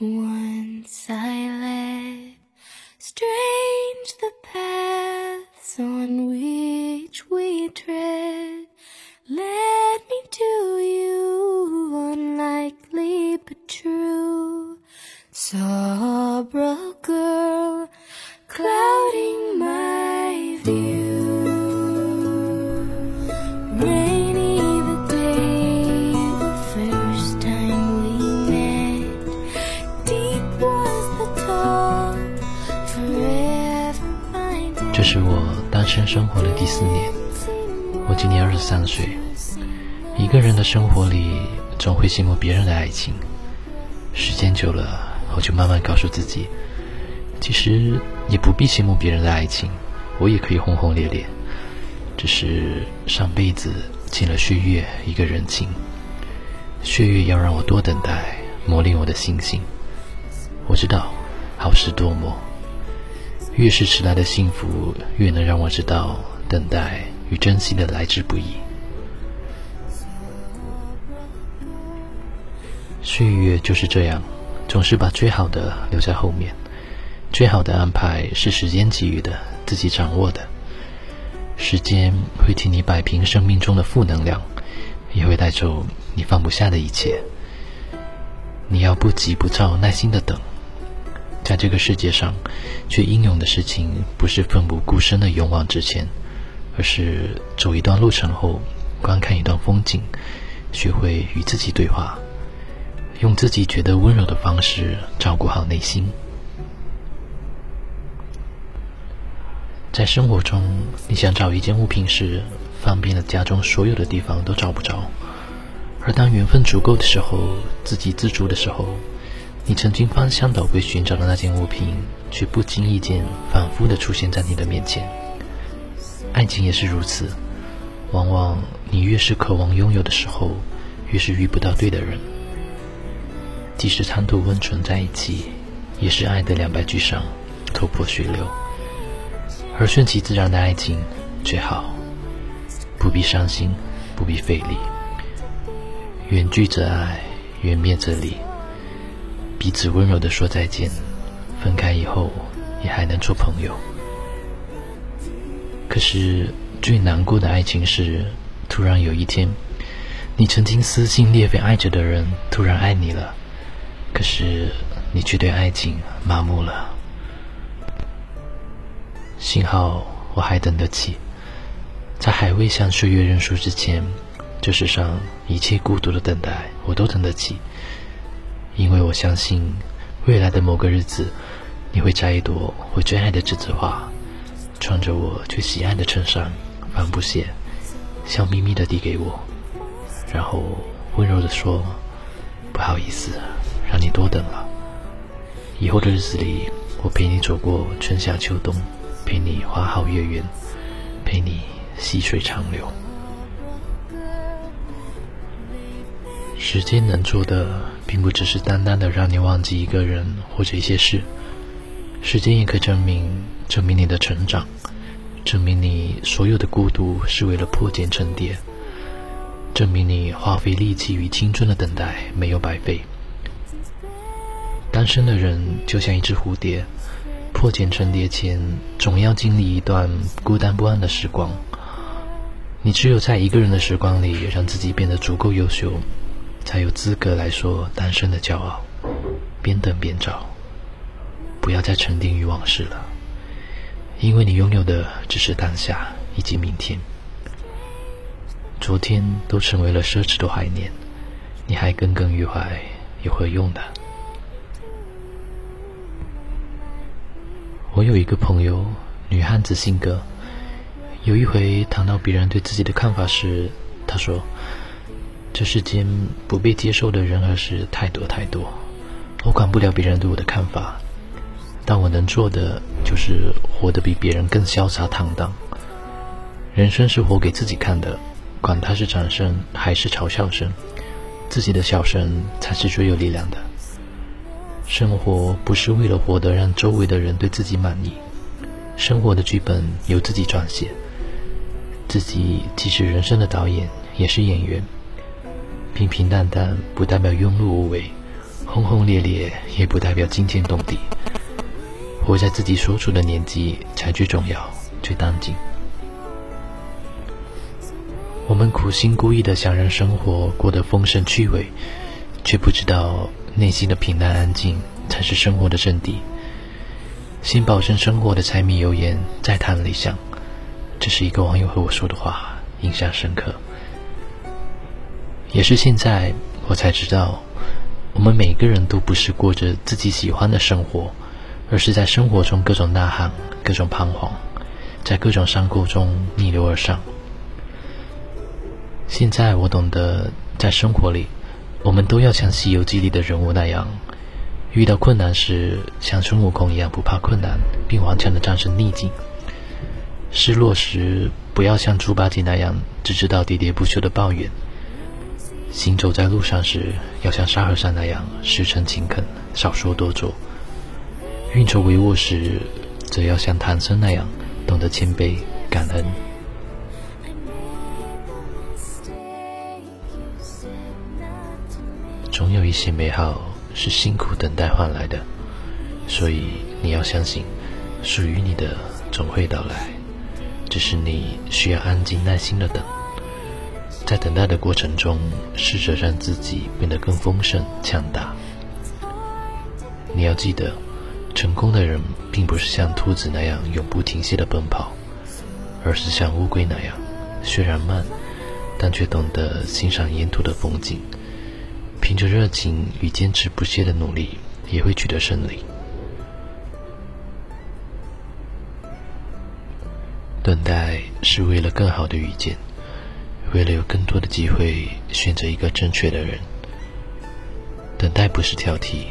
Wow. 四年，我今年二十三岁。一个人的生活里，总会羡慕别人的爱情。时间久了，我就慢慢告诉自己，其实也不必羡慕别人的爱情，我也可以轰轰烈烈。只是上辈子欠了岁月一个人情，岁月要让我多等待，磨练我的心性。我知道，好事多磨。越是迟来的幸福，越能让我知道等待与珍惜的来之不易。岁月就是这样，总是把最好的留在后面。最好的安排是时间给予的，自己掌握的。时间会替你摆平生命中的负能量，也会带走你放不下的一切。你要不急不躁，耐心的等。在这个世界上，最英勇的事情不是奋不顾身的勇往直前，而是走一段路程后，观看一段风景，学会与自己对话，用自己觉得温柔的方式照顾好内心。在生活中，你想找一件物品时，翻遍了家中所有的地方都找不着；而当缘分足够的时候，自给自足的时候，你曾经翻箱倒柜寻找的那件物品，却不经意间反复的出现在你的面前。爱情也是如此，往往你越是渴望拥有的时候，越是遇不到对的人。即使贪图温存在一起，也是爱的两败俱伤，头破血流。而顺其自然的爱情最好，不必伤心，不必费力。远距则爱，远灭则离。彼此温柔的说再见，分开以后也还能做朋友。可是最难过的爱情是，突然有一天，你曾经撕心裂肺爱着的人突然爱你了，可是你却对爱情麻木了。幸好我还等得起，在还未向岁月认输之前，这世上一切孤独的等待我都等得起。因为我相信，未来的某个日子，你会摘一朵我最爱的栀子花，穿着我最喜爱的衬衫，帆布鞋，笑眯眯的递给我，然后温柔的说：“不好意思，让你多等了。以后的日子里，我陪你走过春夏秋冬。”陪你花好月圆，陪你细水长流。时间能做的，并不只是单单的让你忘记一个人或者一些事。时间也可以证明，证明你的成长，证明你所有的孤独是为了破茧成蝶，证明你花费力气与青春的等待没有白费。单身的人就像一只蝴蝶。破茧成蝶前，总要经历一段孤单不安的时光。你只有在一个人的时光里，让自己变得足够优秀，才有资格来说单身的骄傲。边等边找，不要再沉淀于往事了，因为你拥有的只是当下以及明天。昨天都成为了奢侈的怀念，你还耿耿于怀，有何用呢？我有一个朋友，女汉子性格。有一回谈到别人对自己的看法时，她说：“这世间不被接受的人和事太多太多，我管不了别人对我的看法，但我能做的就是活得比别人更潇洒坦荡。人生是活给自己看的，管他是掌声还是嘲笑声，自己的笑声才是最有力量的。”生活不是为了活得让周围的人对自己满意，生活的剧本由自己撰写，自己既是人生的导演，也是演员。平平淡淡不代表庸碌无为，轰轰烈烈也不代表惊天动地。活在自己所处的年纪才最重要、最当紧。我们苦心孤诣的想让生活过得丰盛趣味，却不知道内心的平淡安静才是生活的真谛。先保证生活的柴米油盐，再谈理想。这是一个网友和我说的话，印象深刻。也是现在我才知道，我们每个人都不是过着自己喜欢的生活。而是在生活中各种呐喊，各种彷徨，在各种山沟中逆流而上。现在我懂得，在生活里，我们都要像《西游记》里的人物那样，遇到困难时像孙悟空一样不怕困难，并顽强的战胜逆境；失落时不要像猪八戒那样只知道喋喋不休的抱怨；行走在路上时要像沙和尚那样实诚勤恳，少说多做。运筹帷幄时，则要像唐僧那样懂得谦卑感恩。总有一些美好是辛苦等待换来的，所以你要相信，属于你的总会到来。只是你需要安静耐心的等，在等待的过程中，试着让自己变得更丰盛强大。你要记得。成功的人并不是像兔子那样永不停歇的奔跑，而是像乌龟那样，虽然慢，但却懂得欣赏沿途的风景。凭着热情与坚持不懈的努力，也会取得胜利。等待是为了更好的遇见，为了有更多的机会选择一个正确的人。等待不是挑剔，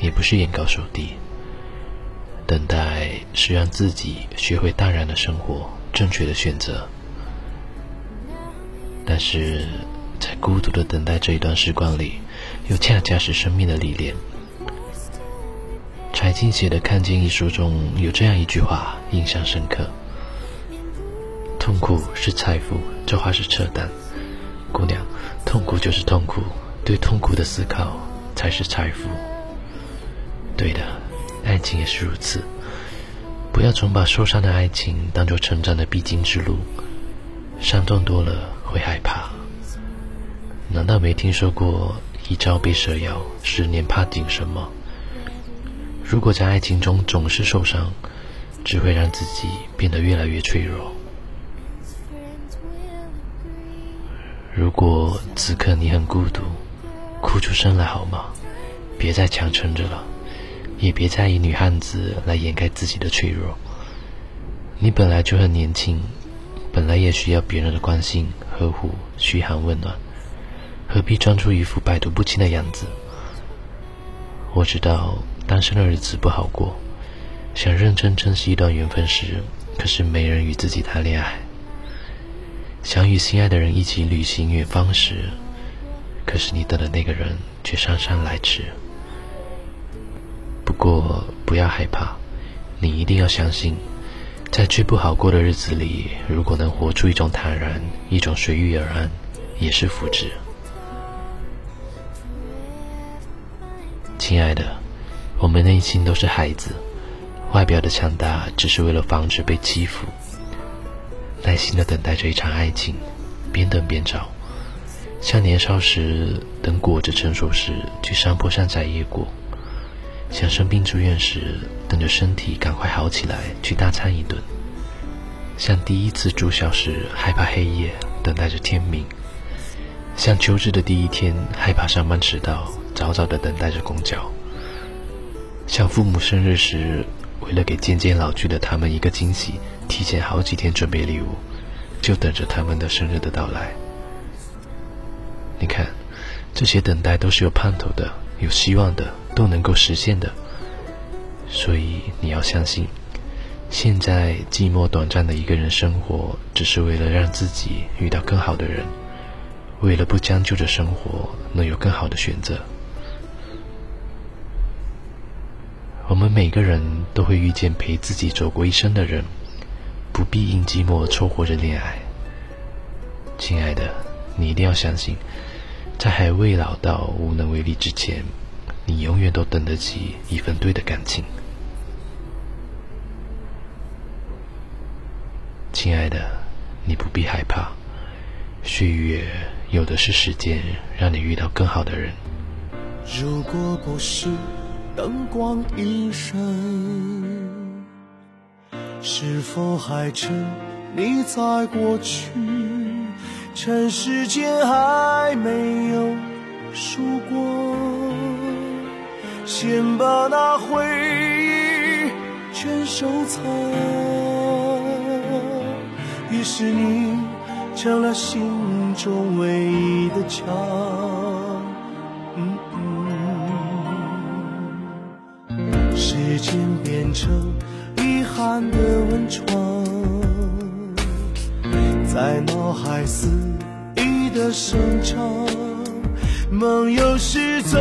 也不是眼高手低。等待是让自己学会淡然的生活，正确的选择。但是在孤独的等待这一段时光里，又恰恰是生命的历练。柴静写的《看见》一书中有这样一句话，印象深刻：“痛苦是财富。”这话是扯淡，姑娘，痛苦就是痛苦，对痛苦的思考才是财富。对的。爱情也是如此，不要总把受伤的爱情当做成长的必经之路，伤痛多了会害怕。难道没听说过一朝被蛇咬，十年怕井绳吗？如果在爱情中总是受伤，只会让自己变得越来越脆弱。如果此刻你很孤独，哭出声来好吗？别再强撑着了。也别再以女汉子来掩盖自己的脆弱。你本来就很年轻，本来也需要别人的关心、呵护、嘘寒问暖，何必装出一副百毒不侵的样子？我知道单身的日子不好过，想认真珍惜一段缘分时，可是没人与自己谈恋爱；想与心爱的人一起旅行远方时，可是你等的那个人却姗姗来迟。不过，不要害怕，你一定要相信，在最不好过的日子里，如果能活出一种坦然，一种随遇而安，也是福祉。亲爱的，我们内心都是孩子，外表的强大只是为了防止被欺负。耐心的等待着一场爱情，边等边找，像年少时等果子成熟时去山坡上摘野果。像生病住院时，等着身体赶快好起来去大餐一顿；像第一次住校时，害怕黑夜，等待着天明；像求职的第一天，害怕上班迟到，早早的等待着公交；像父母生日时，为了给渐渐老去的他们一个惊喜，提前好几天准备礼物，就等着他们的生日的到来。你看，这些等待都是有盼头的，有希望的。都能够实现的，所以你要相信，现在寂寞短暂的一个人生活，只是为了让自己遇到更好的人，为了不将就着生活，能有更好的选择。我们每个人都会遇见陪自己走过一生的人，不必因寂寞凑合着恋爱。亲爱的，你一定要相信，在还未老到无能为力之前。你永远都等得起一份对的感情。亲爱的，你不必害怕，岁月有的是时间，让你遇到更好的人。如果不是灯光一闪，是否还趁你在过去？趁时间还没有输过，先把那回忆全收藏。于是你成了心中唯一的墙。嗯嗯，时间变成遗憾的温床。在脑海肆意的生长，梦有时走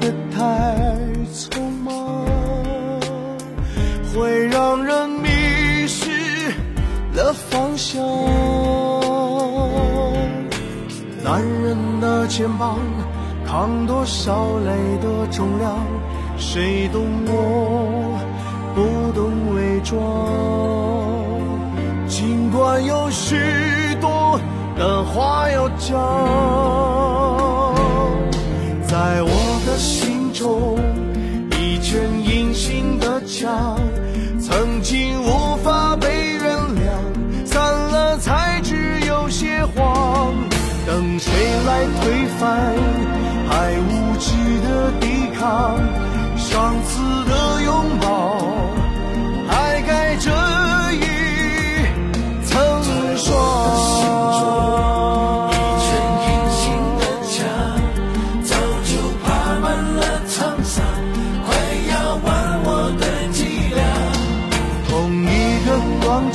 得太匆忙，会让人迷失了方向。男人的肩膀扛多少泪的重量，谁懂我，不懂伪装。尽管有许多的话要讲，一圈隐形的墙，曾经无法被原谅，散了才知有些慌。等谁来推翻，还无知的抵抗，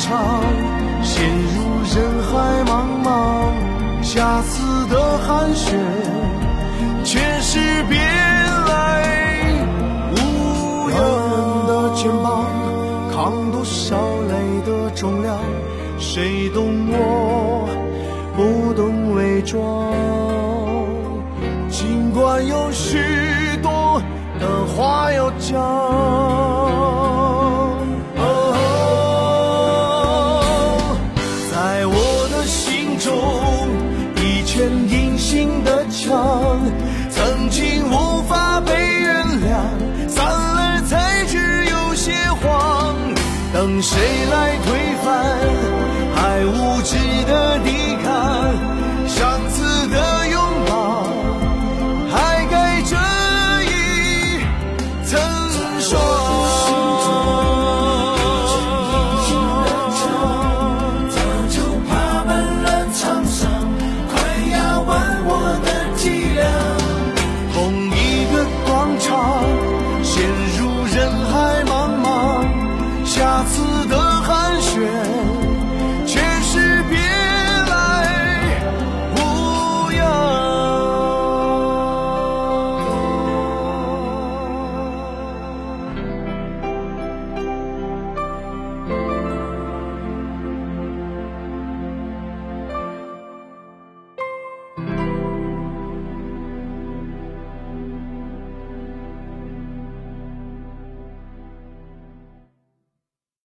陷入人海茫茫，下次的寒暄，全是别来无恙。的肩膀扛多少泪的重量，谁懂我，不懂伪装。尽管有许多的话要讲。